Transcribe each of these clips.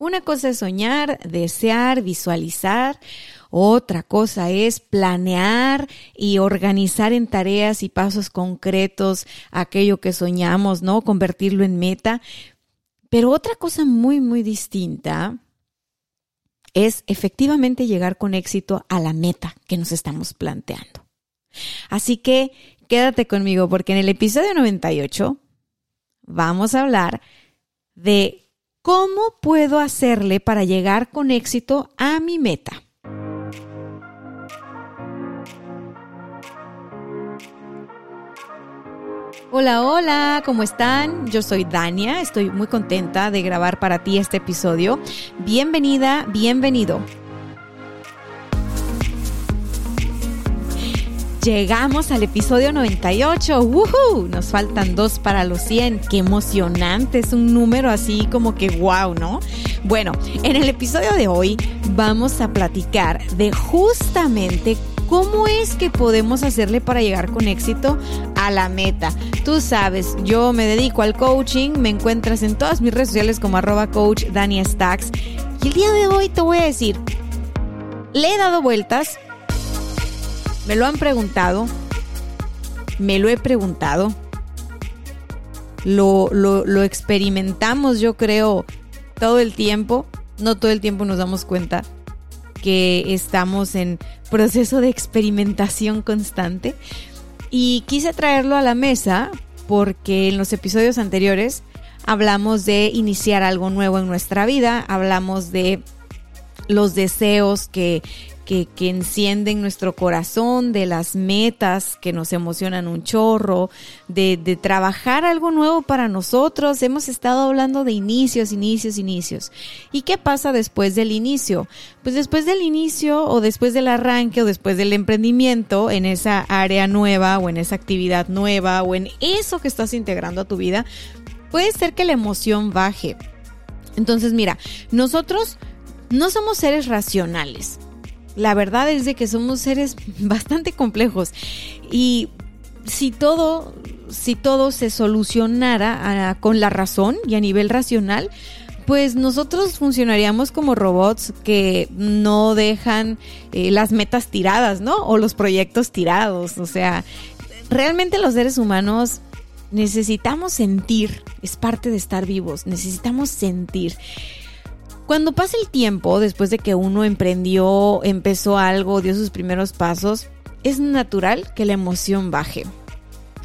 Una cosa es soñar, desear, visualizar. Otra cosa es planear y organizar en tareas y pasos concretos aquello que soñamos, ¿no? Convertirlo en meta. Pero otra cosa muy, muy distinta es efectivamente llegar con éxito a la meta que nos estamos planteando. Así que quédate conmigo porque en el episodio 98 vamos a hablar de cómo puedo hacerle para llegar con éxito a mi meta. Hola, hola, ¿cómo están? Yo soy Dania, estoy muy contenta de grabar para ti este episodio. Bienvenida, bienvenido. Llegamos al episodio 98. ¡Woohoo! Nos faltan dos para los 100. ¡Qué emocionante! Es un número así como que wow, ¿no? Bueno, en el episodio de hoy vamos a platicar de justamente ¿Cómo es que podemos hacerle para llegar con éxito a la meta? Tú sabes, yo me dedico al coaching, me encuentras en todas mis redes sociales como arroba coach Dania Stacks. Y el día de hoy te voy a decir, le he dado vueltas, me lo han preguntado, me lo he preguntado, lo, lo, lo experimentamos yo creo todo el tiempo, no todo el tiempo nos damos cuenta que estamos en proceso de experimentación constante. Y quise traerlo a la mesa porque en los episodios anteriores hablamos de iniciar algo nuevo en nuestra vida, hablamos de los deseos que que, encienden nuestro corazón, de las metas que nos emocionan un chorro, de, de trabajar algo nuevo para nosotros. Hemos estado hablando de inicios, inicios, inicios. ¿Y qué pasa después del inicio? Pues después del inicio o después del arranque o después del emprendimiento en esa área nueva o en esa actividad nueva o en eso que estás integrando a tu vida, puede ser que la emoción baje. Entonces, mira, nosotros no somos seres racionales. La verdad es de que somos seres bastante complejos y si todo, si todo se solucionara ah, con la razón y a nivel racional, pues nosotros funcionaríamos como robots que no dejan eh, las metas tiradas, ¿no? O los proyectos tirados. O sea, realmente los seres humanos necesitamos sentir, es parte de estar vivos, necesitamos sentir. Cuando pasa el tiempo, después de que uno emprendió, empezó algo, dio sus primeros pasos, es natural que la emoción baje.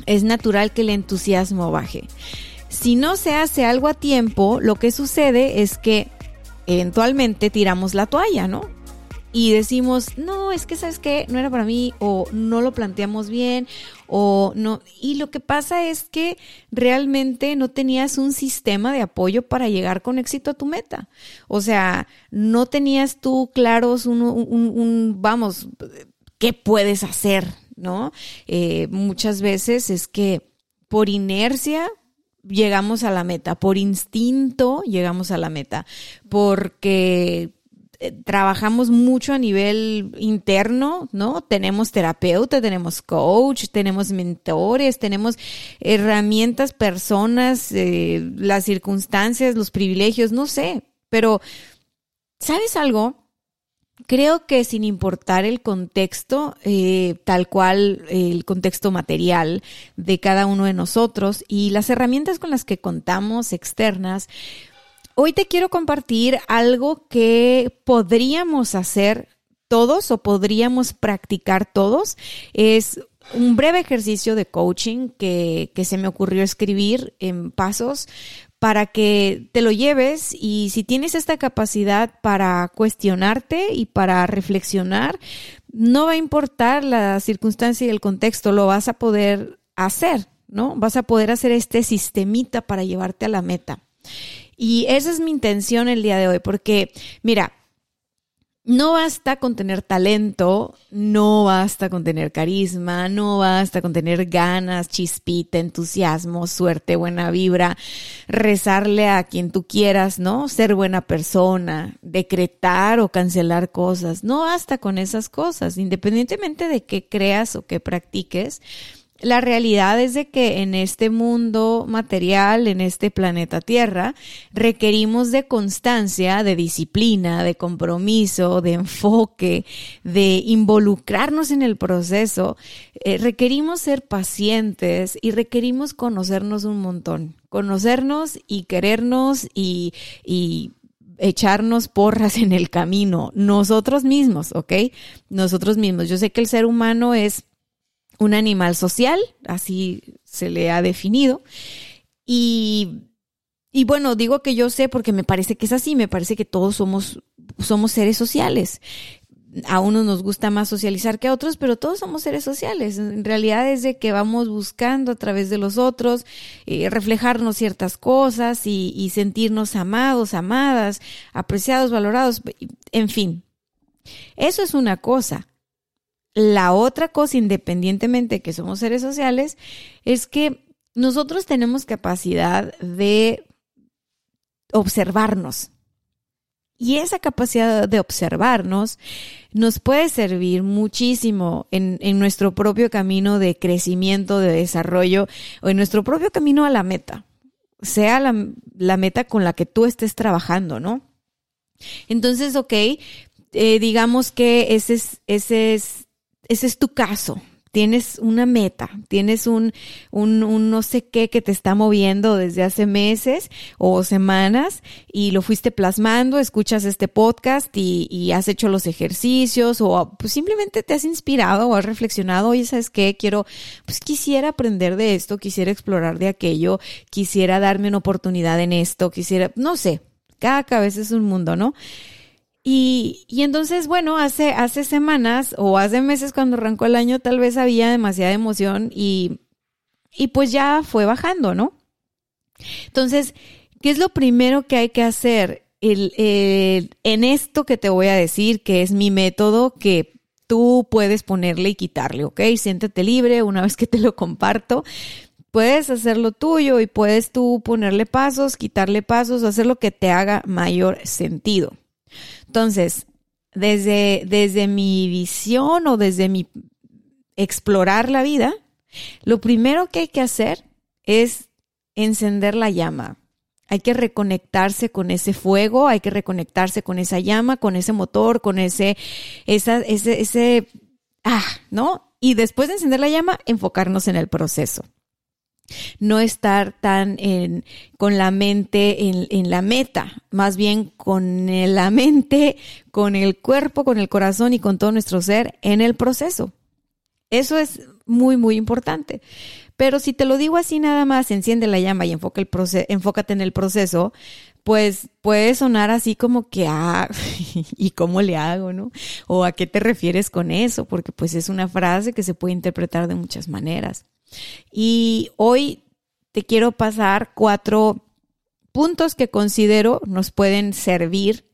Es natural que el entusiasmo baje. Si no se hace algo a tiempo, lo que sucede es que eventualmente tiramos la toalla, ¿no? Y decimos, no, es que sabes que no era para mí o no lo planteamos bien o no. Y lo que pasa es que realmente no tenías un sistema de apoyo para llegar con éxito a tu meta. O sea, no tenías tú claros un, un, vamos, ¿qué puedes hacer? ¿No? Eh, muchas veces es que por inercia llegamos a la meta, por instinto llegamos a la meta, porque trabajamos mucho a nivel interno, ¿no? Tenemos terapeuta, tenemos coach, tenemos mentores, tenemos herramientas, personas, eh, las circunstancias, los privilegios, no sé, pero ¿sabes algo? Creo que sin importar el contexto, eh, tal cual el contexto material de cada uno de nosotros y las herramientas con las que contamos externas, Hoy te quiero compartir algo que podríamos hacer todos o podríamos practicar todos. Es un breve ejercicio de coaching que, se me ocurrió escribir en pasos para que te lo lleves y si tienes esta capacidad para cuestionarte y para reflexionar, no va a importar la circunstancia y el contexto, lo vas a poder hacer, ¿no? Vas a poder hacer este sistemita para llevarte a la meta. Y esa es mi intención el día de hoy, porque mira, no basta con tener talento, no basta con tener carisma, no basta con tener ganas, chispita, entusiasmo, suerte, buena vibra, rezarle a quien tú quieras, ¿no? Ser buena persona, decretar o cancelar cosas. No basta con esas cosas, independientemente de qué creas o qué practiques la realidad es de que en este mundo material, en este planeta Tierra, requerimos de constancia, de disciplina, de compromiso, de enfoque, de involucrarnos en el proceso. Eh, requerimos ser pacientes y requerimos conocernos un montón. Conocernos y querernos y, y echarnos porras en el camino, nosotros mismos, ¿ok? Nosotros mismos. Yo sé que el ser humano es un animal social, así se le ha definido. Y, y, bueno, digo que yo sé porque me parece que es así, me parece que todos somos, somos seres sociales. A unos nos gusta más socializar que a otros, pero todos somos seres sociales. En realidad es de que vamos buscando a través de los otros eh, reflejarnos ciertas cosas y, y sentirnos amados, amadas, apreciados, valorados, en fin. Eso es una cosa. La otra cosa, independientemente de que somos seres sociales, es que nosotros tenemos capacidad de observarnos. Y esa capacidad de observarnos nos puede servir muchísimo en, nuestro propio camino de crecimiento, de desarrollo o en nuestro propio camino a la meta, sea la, la meta con la que tú estés trabajando, ¿no? Entonces, ok, eh, digamos que ese es, ese es ese es tu caso. Tienes una meta, tienes un, un, no sé qué que te está moviendo desde hace meses o semanas y lo fuiste plasmando, escuchas este podcast y, y has hecho los ejercicios o pues simplemente te has inspirado o has reflexionado, oye, ¿sabes qué? Quiero, pues quisiera aprender de esto, quisiera explorar de aquello, quisiera darme una oportunidad en esto, quisiera, no sé, cada cabeza es un mundo, ¿no? Y, y entonces, bueno, hace, hace semanas o hace meses cuando arrancó el año tal vez había demasiada emoción y, y pues ya fue bajando, ¿no? Entonces, ¿qué es lo primero que hay que hacer? El, en esto que te voy a decir, que es mi método, que tú puedes ponerle y quitarle, ¿ok? Siéntete libre una vez que te lo comparto. Puedes hacerlo tuyo y puedes tú ponerle pasos, quitarle pasos, hacer lo que te haga mayor sentido. Entonces, desde, desde mi visión o desde mi explorar la vida, lo primero que hay que hacer es encender la llama. Hay que reconectarse con ese fuego, hay que reconectarse con esa llama, con ese motor, con ese, esa, ese, ese, ah, ¿no? Y después de encender la llama, enfocarnos en el proceso no estar tan con la mente en, en, la meta, más bien con la mente, con el cuerpo, con el corazón y con todo nuestro ser en el proceso. Eso es muy, muy importante. Pero si te lo digo así nada más, enciende la llama y enfoca el enfócate en el proceso, pues puede sonar así como que, ah, ¿y cómo le hago, no? O a qué te refieres con eso, porque pues es una frase que se puede interpretar de muchas maneras. Y hoy te quiero pasar cuatro puntos que considero nos pueden servir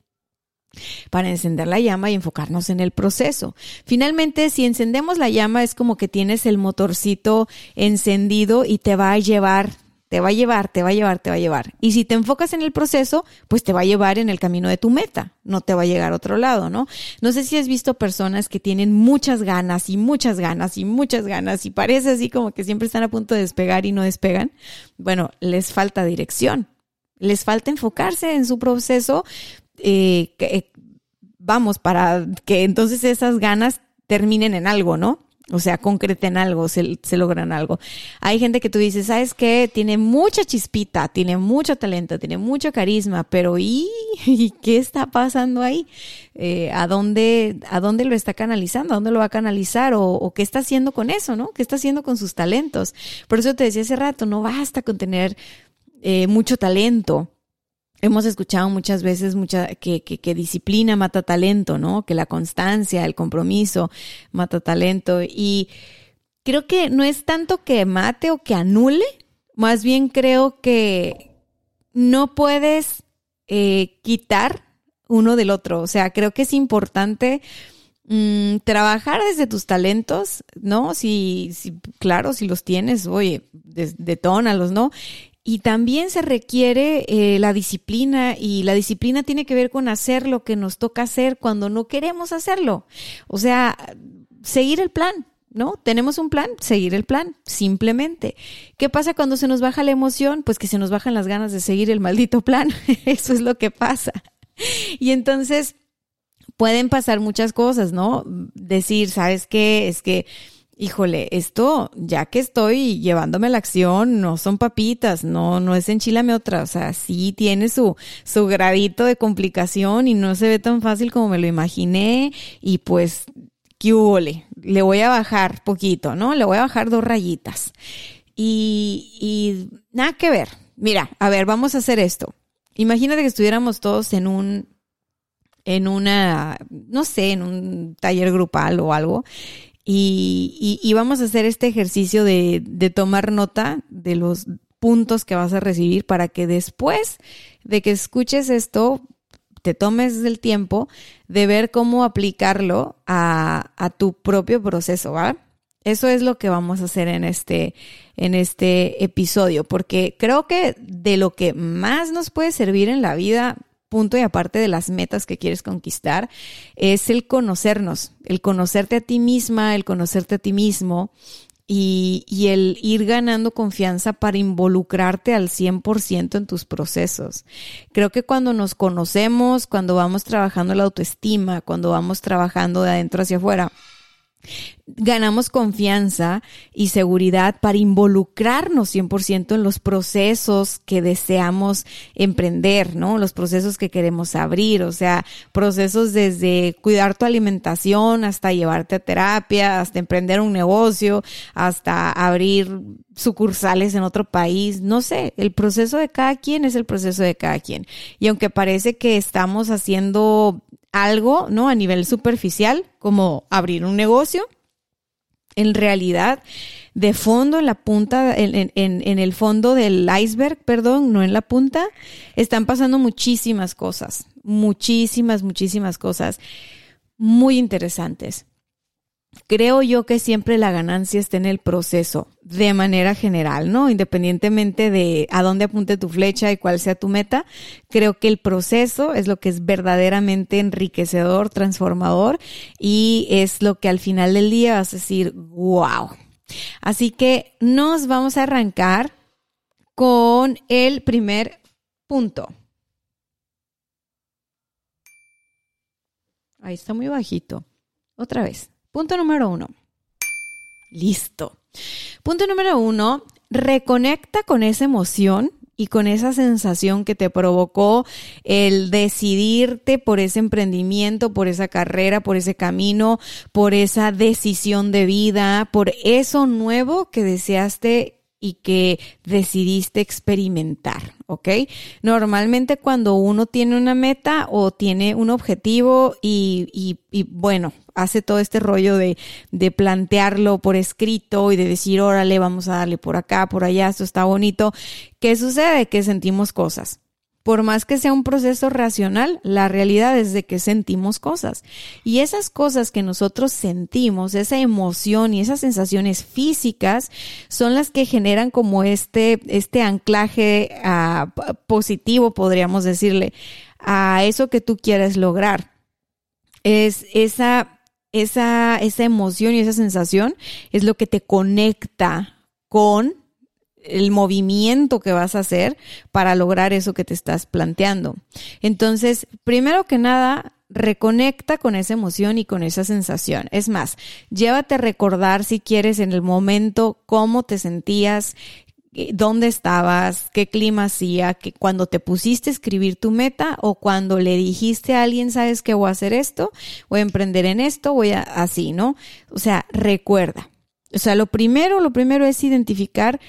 para encender la llama y enfocarnos en el proceso. Finalmente, si encendemos la llama es como que tienes el motorcito encendido y te va a llevar te va a llevar, te va a llevar, te va a llevar. Y si te enfocas en el proceso, pues te va a llevar en el camino de tu meta, no te va a llegar a otro lado, ¿no? No sé si has visto personas que tienen muchas ganas y muchas ganas y muchas ganas y parece así como que siempre están a punto de despegar y no despegan. Bueno, les falta dirección, les falta enfocarse en su proceso, eh, eh, vamos, para que entonces esas ganas terminen en algo, ¿no? O sea, concreten algo, se, logran algo. Hay gente que tú dices, ¿sabes qué? Tiene mucha chispita, tiene mucho talento, tiene mucho carisma, pero ¿y, qué está pasando ahí? Eh, ¿a, dónde, ¿A dónde lo está canalizando? ¿A dónde lo va a canalizar? O, qué está haciendo con eso, no? ¿Qué está haciendo con sus talentos? Por eso te decía hace rato, no basta con tener eh, mucho talento hemos escuchado muchas veces que, disciplina mata talento, ¿no? Que la constancia, el compromiso mata talento. Y, creo que no es tanto que mate o que anule, más bien creo que no puedes eh, quitar uno del otro. O sea, creo que es importante mm, trabajar desde tus talentos, ¿no? Si, si, claro, si los tienes, oye, detónalos, ¿no? Y también se requiere eh, la disciplina y la disciplina tiene que ver con hacer lo que nos toca hacer cuando no queremos hacerlo. O sea, seguir el plan, ¿no? Tenemos un plan, seguir el plan, simplemente. ¿Qué pasa cuando se nos baja la emoción? Pues que se nos bajan las ganas de seguir el maldito plan. Eso es lo que pasa. Y entonces pueden pasar muchas cosas, ¿no? Decir, ¿sabes qué? Es que híjole, esto, ya que estoy llevándome la acción, no son papitas, no, no es enchilame otra, o sea, sí tiene su, su gradito de complicación y no se ve tan fácil como me lo imaginé y pues, ¿qué hubo? Le voy a bajar poquito, ¿no? Le voy a bajar dos rayitas. Y, y nada que ver. Mira, a ver, vamos a hacer esto. Imagínate que estuviéramos todos en un, en una, no sé, en un taller grupal o algo, y, vamos a hacer este ejercicio de, de tomar nota de los puntos que vas a recibir para que después de que escuches esto, te tomes el tiempo de ver cómo aplicarlo a, a, tu propio proceso, ¿va? Eso es lo que vamos a hacer en este, en este episodio, porque creo que de lo que más nos puede servir en la vida punto y aparte de las metas que quieres conquistar, es el conocernos, el conocerte a ti misma, el conocerte a ti mismo y, y el ir ganando confianza para involucrarte al 100% en tus procesos. Creo que cuando nos conocemos, cuando vamos trabajando la autoestima, cuando vamos trabajando de adentro hacia afuera, ganamos confianza y seguridad para involucrarnos 100% en los procesos que deseamos emprender, ¿no? Los procesos que queremos abrir, o sea, procesos desde cuidar tu alimentación hasta llevarte a terapia, hasta emprender un negocio, hasta abrir sucursales en otro país, no sé, el proceso de cada quien es el proceso de cada quien. Y aunque parece que estamos haciendo algo, ¿no? A nivel superficial, como abrir un negocio, en realidad, de fondo, en la punta, en, en, el fondo del iceberg, perdón, no en la punta, están pasando muchísimas cosas, muchísimas, muchísimas cosas muy interesantes. Creo yo que siempre la ganancia está en el proceso, de manera general, ¿no? Independientemente de a dónde apunte tu flecha y cuál sea tu meta, creo que el proceso es lo que es verdaderamente enriquecedor, transformador y es lo que al final del día vas a decir, wow. Así que nos vamos a arrancar con el primer punto. Ahí está muy bajito. Otra vez. Punto número uno. Listo. Punto número uno, reconecta con esa emoción y con esa sensación que te provocó el decidirte por ese emprendimiento, por esa carrera, por ese camino, por esa decisión de vida, por eso nuevo que deseaste y que decidiste experimentar, ¿ok? Normalmente cuando uno tiene una meta o tiene un objetivo y, y, y bueno, hace todo este rollo de, de, plantearlo por escrito y de decir, órale, vamos a darle por acá, por allá, esto está bonito, ¿qué sucede? Que sentimos cosas. Por más que sea un proceso racional, la realidad es de que sentimos cosas. Y esas cosas que nosotros sentimos, esa emoción y esas sensaciones físicas, son las que generan como este, este anclaje ah, positivo, podríamos decirle, a eso que tú quieres lograr. Es esa, esa, esa emoción y esa sensación es lo que te conecta con el movimiento que vas a hacer para lograr eso que te estás planteando. Entonces, primero que nada, reconecta con esa emoción y con esa sensación. Es más, llévate a recordar si quieres en el momento cómo te sentías, eh, dónde estabas, qué clima hacía, que cuando te pusiste a escribir tu meta o cuando le dijiste a alguien, sabes que voy a hacer esto, voy a emprender en esto, voy a así, ¿no? O sea, recuerda. O sea, lo primero, lo primero es identificar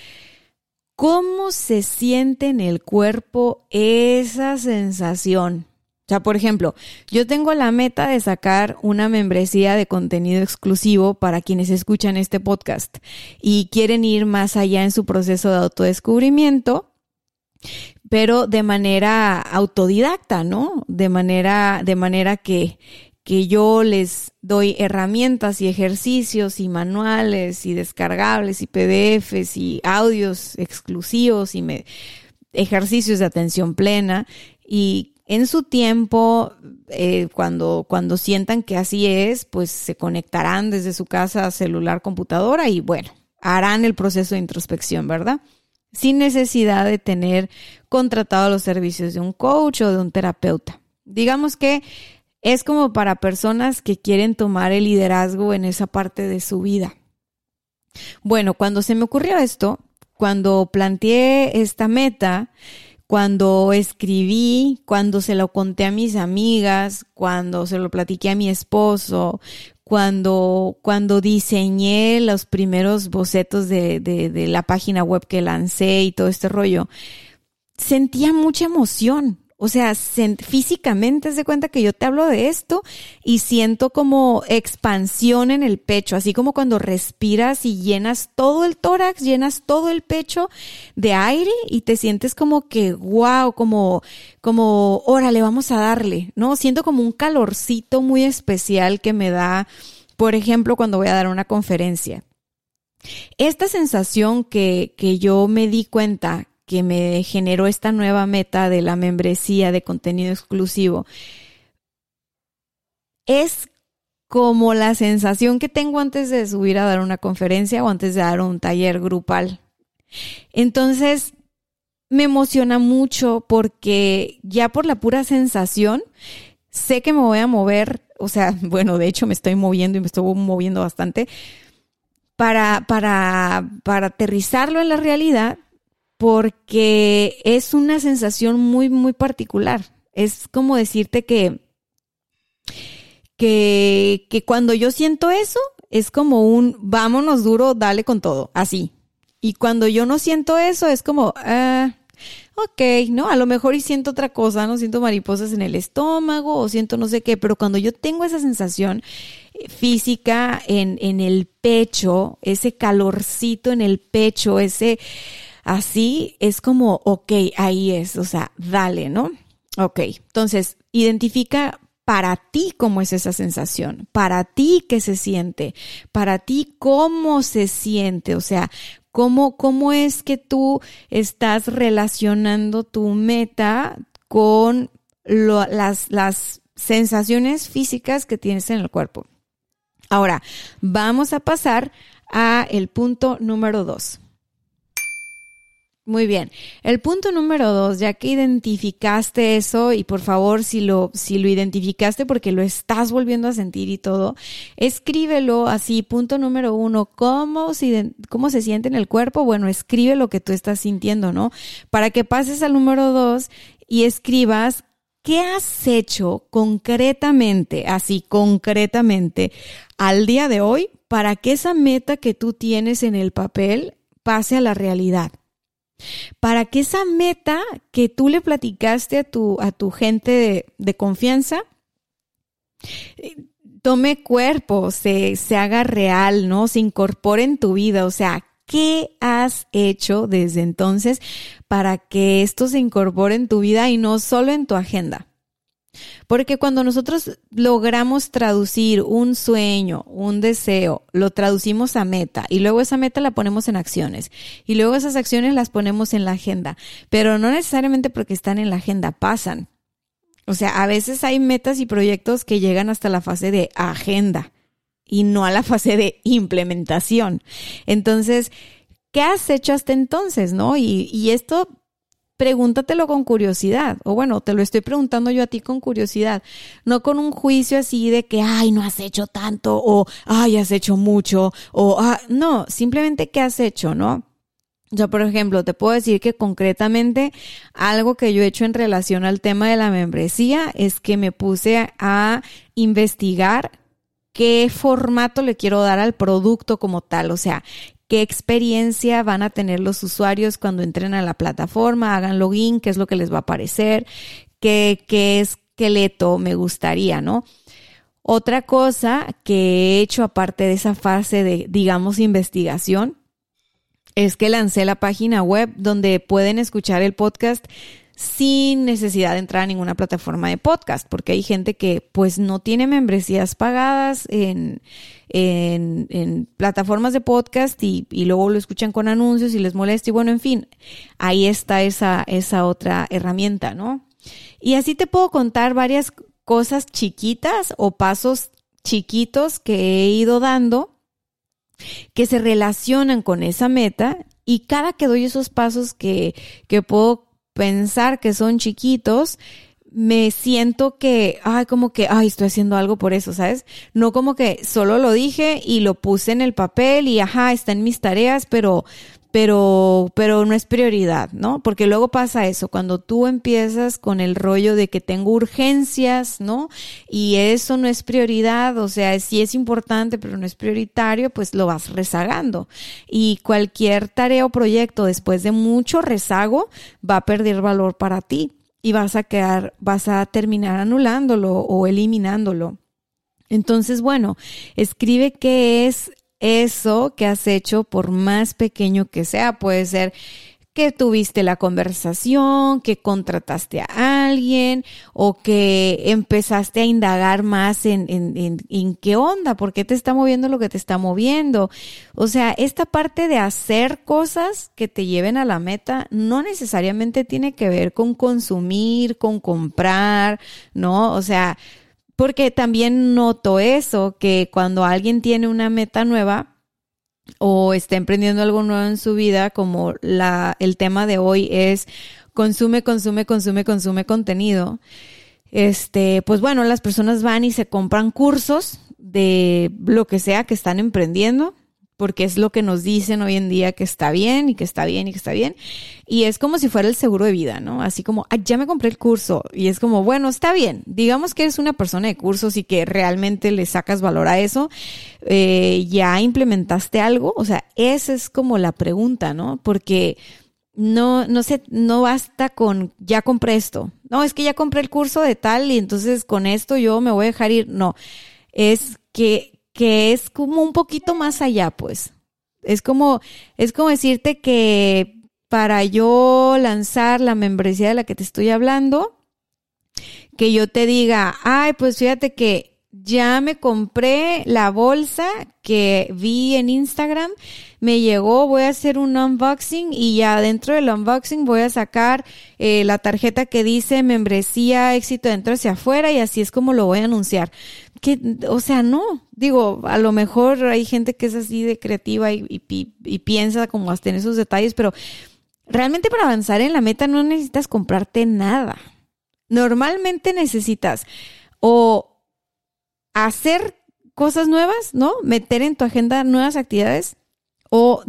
¿Cómo se siente en el cuerpo esa sensación? O sea, por ejemplo, yo tengo la meta de sacar una membresía de contenido exclusivo para quienes escuchan este podcast y quieren ir más allá en su proceso de autodescubrimiento, pero de manera autodidacta, ¿no? De manera, de manera que, que yo les doy herramientas y ejercicios y manuales y descargables y PDFs y audios exclusivos y me, ejercicios de atención plena y en su tiempo, eh, cuando, cuando sientan que así es, pues se conectarán desde su casa celular, computadora y bueno, harán el proceso de introspección, ¿verdad? Sin necesidad de tener contratado los servicios de un coach o de un terapeuta. Digamos que es como para personas que quieren tomar el liderazgo en esa parte de su vida. Bueno, cuando se me ocurrió esto, cuando planteé esta meta, cuando escribí, cuando se lo conté a mis amigas, cuando se lo platiqué a mi esposo, cuando, cuando diseñé los primeros bocetos de, de, de la página web que lancé y todo este rollo, sentía mucha emoción. O sea, físicamente se cuenta que yo te hablo de esto y siento como expansión en el pecho, así como cuando respiras y llenas todo el tórax, llenas todo el pecho de aire y te sientes como que wow, como como órale, vamos a darle, ¿no? Siento como un calorcito muy especial que me da, por ejemplo, cuando voy a dar una conferencia. Esta sensación que, que yo me di cuenta que me generó esta nueva meta de la membresía de contenido exclusivo, es como la sensación que tengo antes de subir a dar una conferencia o antes de dar un taller grupal. Entonces, me emociona mucho porque ya por la pura sensación, sé que me voy a mover, o sea, bueno, de hecho me estoy moviendo y me estoy moviendo bastante para, para, para aterrizarlo en la realidad porque es una sensación muy, muy particular. Es como decirte que, que, que cuando yo siento eso, es como un vámonos duro, dale con todo, así. Y cuando yo no siento eso, es como, ah, ok, ¿no? A lo mejor y siento otra cosa, no siento mariposas en el estómago o siento no sé qué, pero cuando yo tengo esa sensación eh, física en, en el pecho, ese calorcito en el pecho, ese Así es como, ok, ahí es, o sea, dale, ¿no? Ok, entonces, identifica para ti cómo es esa sensación, para ti qué se siente, para ti cómo se siente, o sea, cómo, cómo es que tú estás relacionando tu meta con las, las sensaciones físicas que tienes en el cuerpo. Ahora, vamos a pasar a el punto número dos. Muy bien. El punto número dos, ya que identificaste eso, y por favor, si lo, si lo identificaste porque lo estás volviendo a sentir y todo, escríbelo así. Punto número uno, ¿cómo se, cómo se siente en el cuerpo? Bueno, escribe lo que tú estás sintiendo, ¿no? Para que pases al número dos y escribas ¿Qué has hecho concretamente, así concretamente, al día de hoy para que esa meta que tú tienes en el papel pase a la realidad? Para que esa meta que tú le platicaste a tu, a tu gente de, confianza eh, tome cuerpo, se, se haga real, ¿no? Se incorpore en tu vida. O sea, ¿qué has hecho desde entonces para que esto se incorpore en tu vida y no solo en tu agenda? Porque cuando nosotros logramos traducir un sueño, un deseo, lo traducimos a meta y luego esa meta la ponemos en acciones y luego esas acciones las ponemos en la agenda, pero no necesariamente porque están en la agenda, pasan. O sea, a veces hay metas y proyectos que llegan hasta la fase de agenda y no a la fase de implementación. Entonces, ¿qué has hecho hasta entonces? ¿No? Y, y esto pregúntatelo con curiosidad. O bueno, te lo estoy preguntando yo a ti con curiosidad. No con un juicio así de que, ay, no has hecho tanto o, ay, has hecho mucho o, ah, no, simplemente qué has hecho, ¿no? Yo, por ejemplo, te puedo decir que concretamente algo que yo he hecho en relación al tema de la membresía es que me puse a investigar qué formato le quiero dar al producto como tal, o sea, qué experiencia van a tener los usuarios cuando entren a la plataforma, hagan login, qué es lo que les va a aparecer, qué, qué es esqueleto me gustaría, ¿no? Otra cosa que he hecho aparte de esa fase de, digamos, investigación, es que lancé la página web donde pueden escuchar el podcast sin necesidad de entrar a ninguna plataforma de podcast, porque hay gente que pues no tiene membresías pagadas en, en, plataformas de podcast y, y, luego lo escuchan con anuncios y les molesta y bueno, en fin, ahí está esa, esa otra herramienta, ¿no? Y así te puedo contar varias cosas chiquitas o pasos chiquitos que he ido dando que se relacionan con esa meta y cada que doy esos pasos que, que puedo pensar que son chiquitos, me siento que, ay, como que, ay, estoy haciendo algo por eso, ¿sabes? No como que solo lo dije y lo puse en el papel y, ajá, está en mis tareas, pero, pero, pero no es prioridad, ¿no? Porque luego pasa eso, cuando tú empiezas con el rollo de que tengo urgencias, ¿no? Y eso no es prioridad, o sea, sí es importante, pero no es prioritario, pues lo vas rezagando. Y cualquier tarea o proyecto después de mucho rezago va a perder valor para ti y vas a quedar, vas a terminar anulándolo o eliminándolo. Entonces, bueno, escribe qué es eso que has hecho, por más pequeño que sea, puede ser que tuviste la conversación, que contrataste a alguien o que empezaste a indagar más en, en, en, qué onda, por qué te está moviendo lo que te está moviendo. O sea, esta parte de hacer cosas que te lleven a la meta no necesariamente tiene que ver con consumir, con comprar, ¿no? O sea, porque también noto eso, que cuando alguien tiene una meta nueva o está emprendiendo algo nuevo en su vida, como la, el tema de hoy es consume, consume, consume, consume contenido. Este, pues bueno, las personas van y se compran cursos de lo que sea que están emprendiendo porque es lo que nos dicen hoy en día que está bien y que está bien y que está bien. Y es como si fuera el seguro de vida, ¿no? Así como, ya me compré el curso y es como, bueno, está bien. Digamos que eres una persona de cursos y que realmente le sacas valor a eso. Eh, ya implementaste algo. O sea, esa es como la pregunta, ¿no? Porque no, no sé, no basta con ya compré esto. No, es que ya compré el curso de tal y entonces con esto yo me voy a dejar ir. No, es que que es como un poquito más allá, pues. Es como, es como decirte que para yo lanzar la membresía de la que te estoy hablando, que yo te diga, ay, pues fíjate que ya me compré la bolsa que vi en Instagram, me llegó, voy a hacer un unboxing y ya dentro del unboxing voy a sacar eh, la tarjeta que dice membresía éxito dentro hacia afuera y así es como lo voy a anunciar. Que, o sea, no, digo, a lo mejor hay gente que es así de creativa y, y piensa como hasta en esos detalles, pero realmente para avanzar en la meta no necesitas comprarte nada. Normalmente necesitas o hacer cosas nuevas, ¿no? Meter en tu agenda nuevas actividades o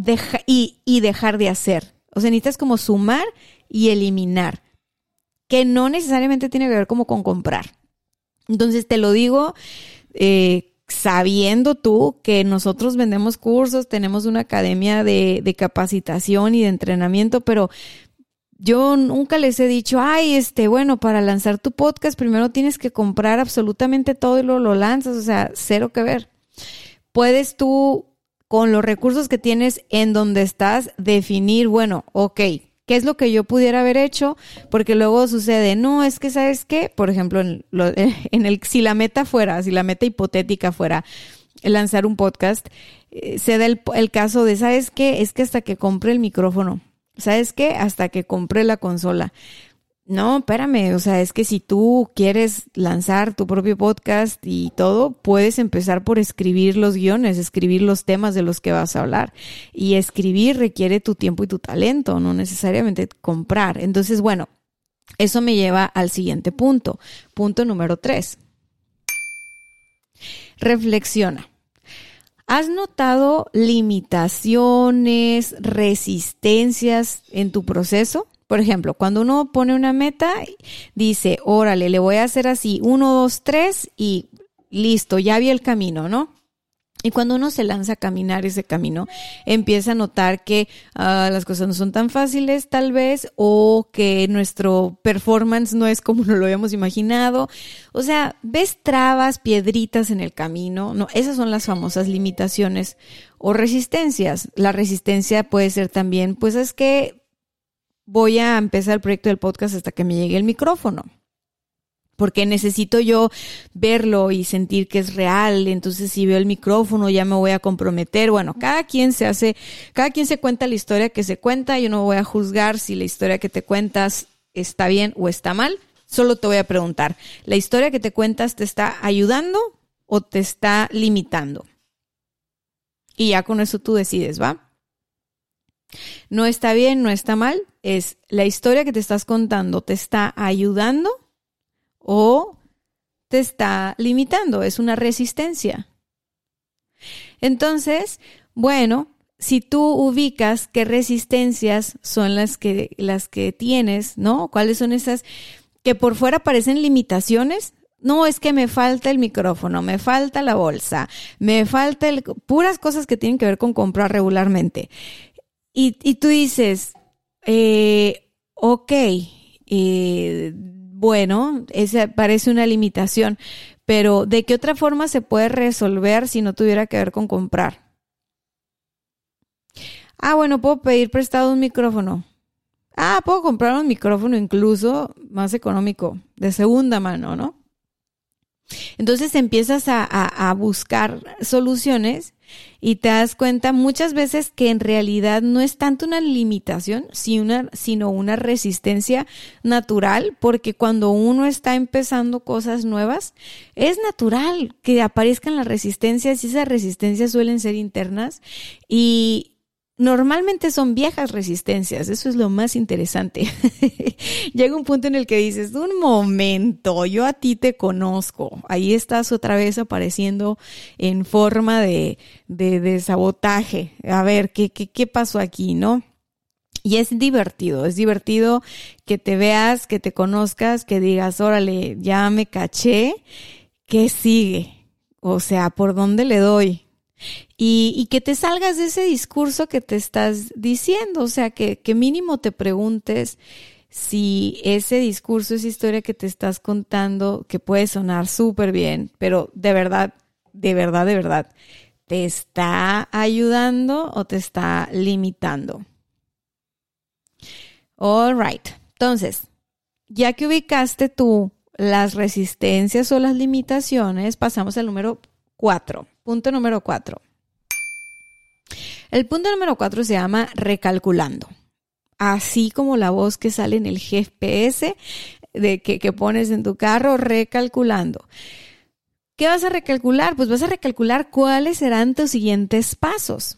y, y dejar de hacer. O sea, necesitas como sumar y eliminar, que no necesariamente tiene que ver como con comprar. Entonces te lo digo eh, sabiendo tú que nosotros vendemos cursos, tenemos una academia de, de capacitación y de entrenamiento, pero yo nunca les he dicho, ay, este, bueno, para lanzar tu podcast primero tienes que comprar absolutamente todo y luego lo lanzas, o sea, cero que ver. Puedes tú, con los recursos que tienes en donde estás, definir, bueno, ok, ¿qué es lo que yo pudiera haber hecho? Porque luego sucede, no, es que, ¿sabes qué? Por ejemplo, en, en el, si la meta fuera, si la meta hipotética fuera lanzar un podcast, eh, se da el, el caso de, ¿sabes qué? Es que hasta que compre el micrófono ¿sabes qué? Hasta que compré la consola. No, espérame, o sea, es que si tú quieres lanzar tu propio podcast y todo, puedes empezar por escribir los guiones, escribir los temas de los que vas a hablar. Y escribir requiere tu tiempo y tu talento, no necesariamente comprar. Entonces, bueno, eso me lleva al siguiente punto. Punto número tres. Reflexiona. ¿Has notado limitaciones, resistencias en tu proceso? Por ejemplo, cuando uno pone una meta, dice, órale, le voy a hacer así, uno, dos, tres y listo, ya vi el camino, ¿no? Y cuando uno se lanza a caminar ese camino, empieza a notar que uh, las cosas no son tan fáciles tal vez o que nuestro performance no es como nos lo habíamos imaginado. O sea, ves trabas, piedritas en el camino. No, esas son las famosas limitaciones o resistencias. La resistencia puede ser también, pues es que voy a empezar el proyecto del podcast hasta que me llegue el micrófono porque necesito yo verlo y sentir que es real. Entonces, si veo el micrófono, ya me voy a comprometer. Bueno, cada quien se hace, cada quien se cuenta la historia que se cuenta. Yo no voy a juzgar si la historia que te cuentas está bien o está mal. Solo te voy a preguntar, ¿la historia que te cuentas te está ayudando o te está limitando? Y ya con eso tú decides, ¿va? No está bien, no está mal. Es la historia que te estás contando, ¿te está ayudando o te está limitando, es una resistencia. Entonces, bueno, si tú ubicas qué resistencias son las que, las que tienes, ¿no? ¿Cuáles son esas que por fuera parecen limitaciones? No, es que me falta el micrófono, me falta la bolsa, me falta el, puras cosas que tienen que ver con comprar regularmente. Y, y tú dices, eh, ok, eh, bueno, esa parece una limitación, pero ¿de qué otra forma se puede resolver si no tuviera que ver con comprar? Ah, bueno, puedo pedir prestado un micrófono. Ah, puedo comprar un micrófono incluso más económico, de segunda mano, ¿no? Entonces empiezas a, buscar soluciones y te das cuenta muchas veces que en realidad no es tanto una limitación, sino una resistencia natural, porque cuando uno está empezando cosas nuevas, es natural que aparezcan las resistencias y esas resistencias suelen ser internas y, Normalmente son viejas resistencias, eso es lo más interesante. Llega un punto en el que dices, un momento, yo a ti te conozco, ahí estás otra vez apareciendo en forma de, de, sabotaje. A ver, ¿qué, qué, ¿qué pasó aquí, no? Y es divertido, es divertido que te veas, que te conozcas, que digas, órale, ya me caché, ¿qué sigue? O sea, ¿por dónde le doy? Y, que te salgas de ese discurso que te estás diciendo, o sea, que, que mínimo te preguntes si ese discurso, esa historia que te estás contando, que puede sonar súper bien, pero de verdad, de verdad, de verdad, ¿te está ayudando o te está limitando? All right. Entonces, ya que ubicaste tú las resistencias o las limitaciones, pasamos al número cuatro. Punto número cuatro. El punto número cuatro se llama recalculando. Así como la voz que sale en el GPS de que, que pones en tu carro, recalculando. ¿Qué vas a recalcular? Pues vas a recalcular cuáles serán tus siguientes pasos.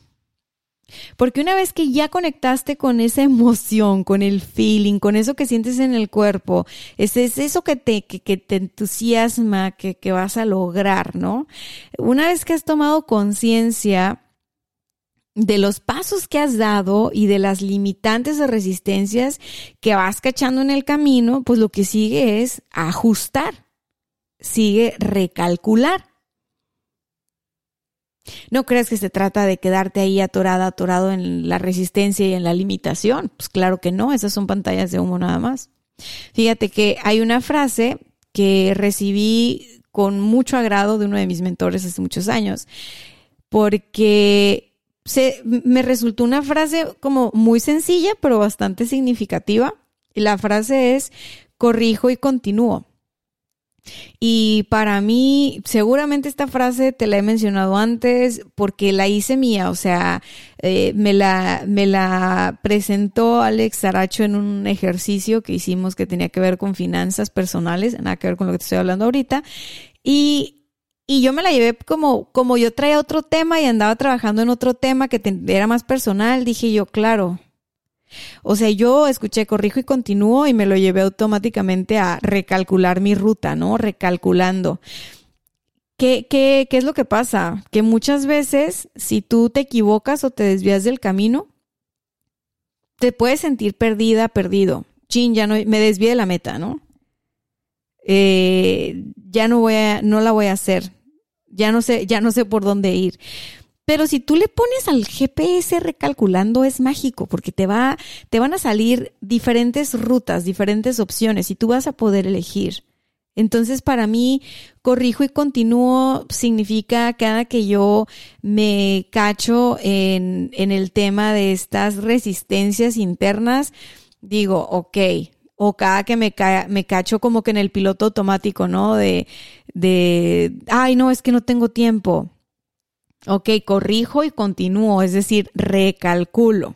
Porque una vez que ya conectaste con esa emoción, con el feeling, con eso que sientes en el cuerpo, es, es eso que te, que, te entusiasma, que, que vas a lograr, ¿no? Una vez que has tomado conciencia de los pasos que has dado y de las limitantes o resistencias que vas cachando en el camino, pues lo que sigue es ajustar, sigue recalcular. No creas que se trata de quedarte ahí atorada, atorado en la resistencia y en la limitación. Pues claro que no, esas son pantallas de humo nada más. Fíjate que hay una frase que recibí con mucho agrado de uno de mis mentores hace muchos años, porque se, me resultó una frase como muy sencilla, pero bastante significativa. Y la frase es, corrijo y continúo. Y para mí, seguramente esta frase te la he mencionado antes porque la hice mía, o sea, eh, me, la, me la presentó Alex Saracho en un ejercicio que hicimos que tenía que ver con finanzas personales, nada que ver con lo que te estoy hablando ahorita. Y, y yo me la llevé como, como yo traía otro tema y andaba trabajando en otro tema que era más personal, dije yo, claro, o sea, yo escuché corrijo y continúo y me lo llevé automáticamente a recalcular mi ruta, ¿no? Recalculando. ¿Qué, qué, qué es lo que pasa? Que muchas veces, si tú te equivocas o te desvías del camino, te puedes sentir perdida, perdido. Chin, ya no, me desvié de la meta, ¿no? Eh, ya no voy a, no la voy a hacer. ya no sé, ya no sé por dónde ir. Pero si tú le pones al GPS recalculando es mágico porque te va, te van a salir diferentes rutas, diferentes opciones y tú vas a poder elegir. Entonces, para mí, corrijo y continúo significa cada que yo me cacho en, en el tema de estas resistencias internas, digo, ok, o cada que me, me cacho como que en el piloto automático, ¿no? De, de, ay, no, es que no tengo tiempo. Ok, corrijo y continúo, es decir, recalculo.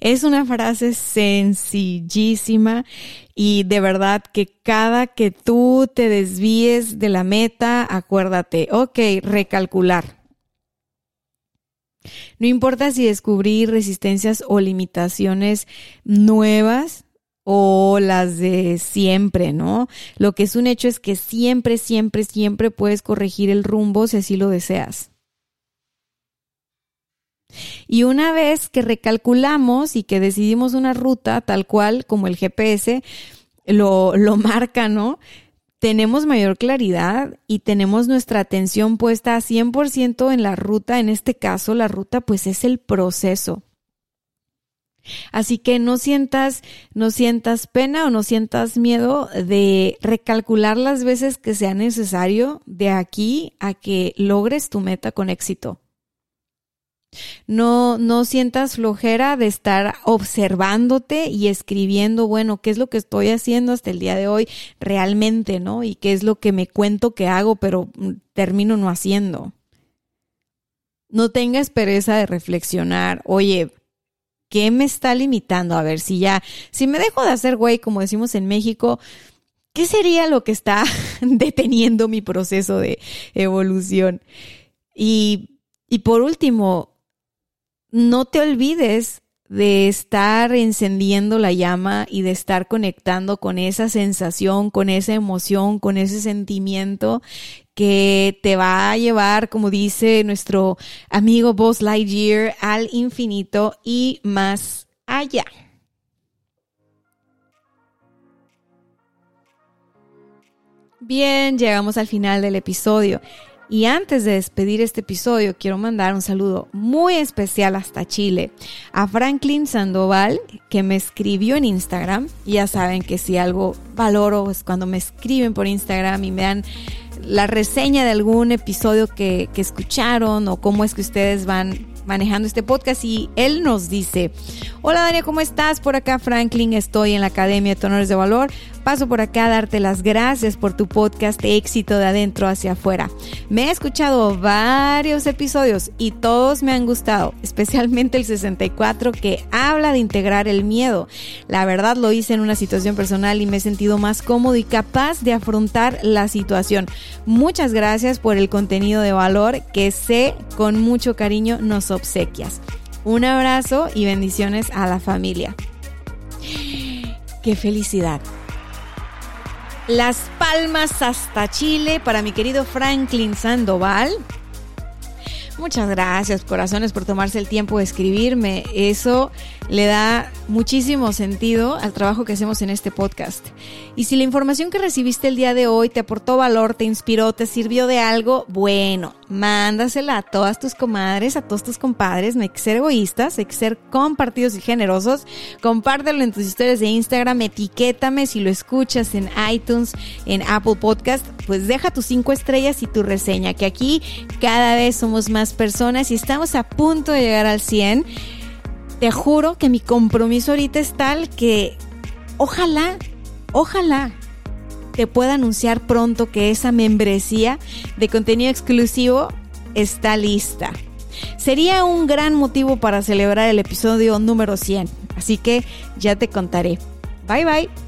Es una frase sencillísima y de verdad que cada que tú te desvíes de la meta, acuérdate, ok, recalcular. No importa si descubrir resistencias o limitaciones nuevas o las de siempre, ¿no? Lo que es un hecho es que siempre, siempre, siempre puedes corregir el rumbo si así lo deseas. Y una vez que recalculamos y que decidimos una ruta tal cual como el GPS lo, lo marca, ¿no? tenemos mayor claridad y tenemos nuestra atención puesta a 100% en la ruta. En este caso, la ruta pues es el proceso. Así que no sientas, no sientas pena o no sientas miedo de recalcular las veces que sea necesario de aquí a que logres tu meta con éxito. No, no sientas flojera de estar observándote y escribiendo, bueno, qué es lo que estoy haciendo hasta el día de hoy realmente, ¿no? Y qué es lo que me cuento que hago, pero mm, termino no haciendo. No tengas pereza de reflexionar, oye, ¿qué me está limitando? A ver, si ya, si me dejo de hacer güey, como decimos en México, ¿qué sería lo que está deteniendo mi proceso de evolución? Y, y por último, no te olvides de estar encendiendo la llama y de estar conectando con esa sensación, con esa emoción, con ese sentimiento que te va a llevar, como dice nuestro amigo Buzz Lightyear, al infinito y más allá. Bien, llegamos al final del episodio. Y antes de despedir este episodio, quiero mandar un saludo muy especial hasta Chile a Franklin Sandoval, que me escribió en Instagram. Ya saben que si algo valoro es cuando me escriben por Instagram y me dan la reseña de algún episodio que, que escucharon o cómo es que ustedes van manejando este podcast y él nos dice, hola Dania, ¿cómo estás? Por acá Franklin, estoy en la Academia de Tonores de Valor paso por acá a darte las gracias por tu podcast de éxito de adentro hacia afuera. Me he escuchado varios episodios y todos me han gustado, especialmente el 64 que habla de integrar el miedo. La verdad lo hice en una situación personal y me he sentido más cómodo y capaz de afrontar la situación. Muchas gracias por el contenido de valor que sé con mucho cariño nos obsequias. Un abrazo y bendiciones a la familia. ¡Qué felicidad! Las Palmas hasta Chile para mi querido Franklin Sandoval. Muchas gracias, corazones, por tomarse el tiempo de escribirme. Eso le da muchísimo sentido al trabajo que hacemos en este podcast. Y si la información que recibiste el día de hoy te aportó valor, te inspiró, te sirvió de algo, bueno, mándasela a todas tus comadres, a todos tus compadres. No hay que ser egoístas, hay que ser compartidos y generosos. Compártelo en tus historias de Instagram, etiquétame si lo escuchas en iTunes, en Apple Podcast, pues deja tus cinco estrellas y tu reseña, que aquí cada vez somos más personas y estamos a punto de llegar al 100 te juro que mi compromiso ahorita es tal que ojalá, ojalá te pueda anunciar pronto que esa membresía de contenido exclusivo está lista. Sería un gran motivo para celebrar el episodio número 100, así que ya te contaré. Bye bye.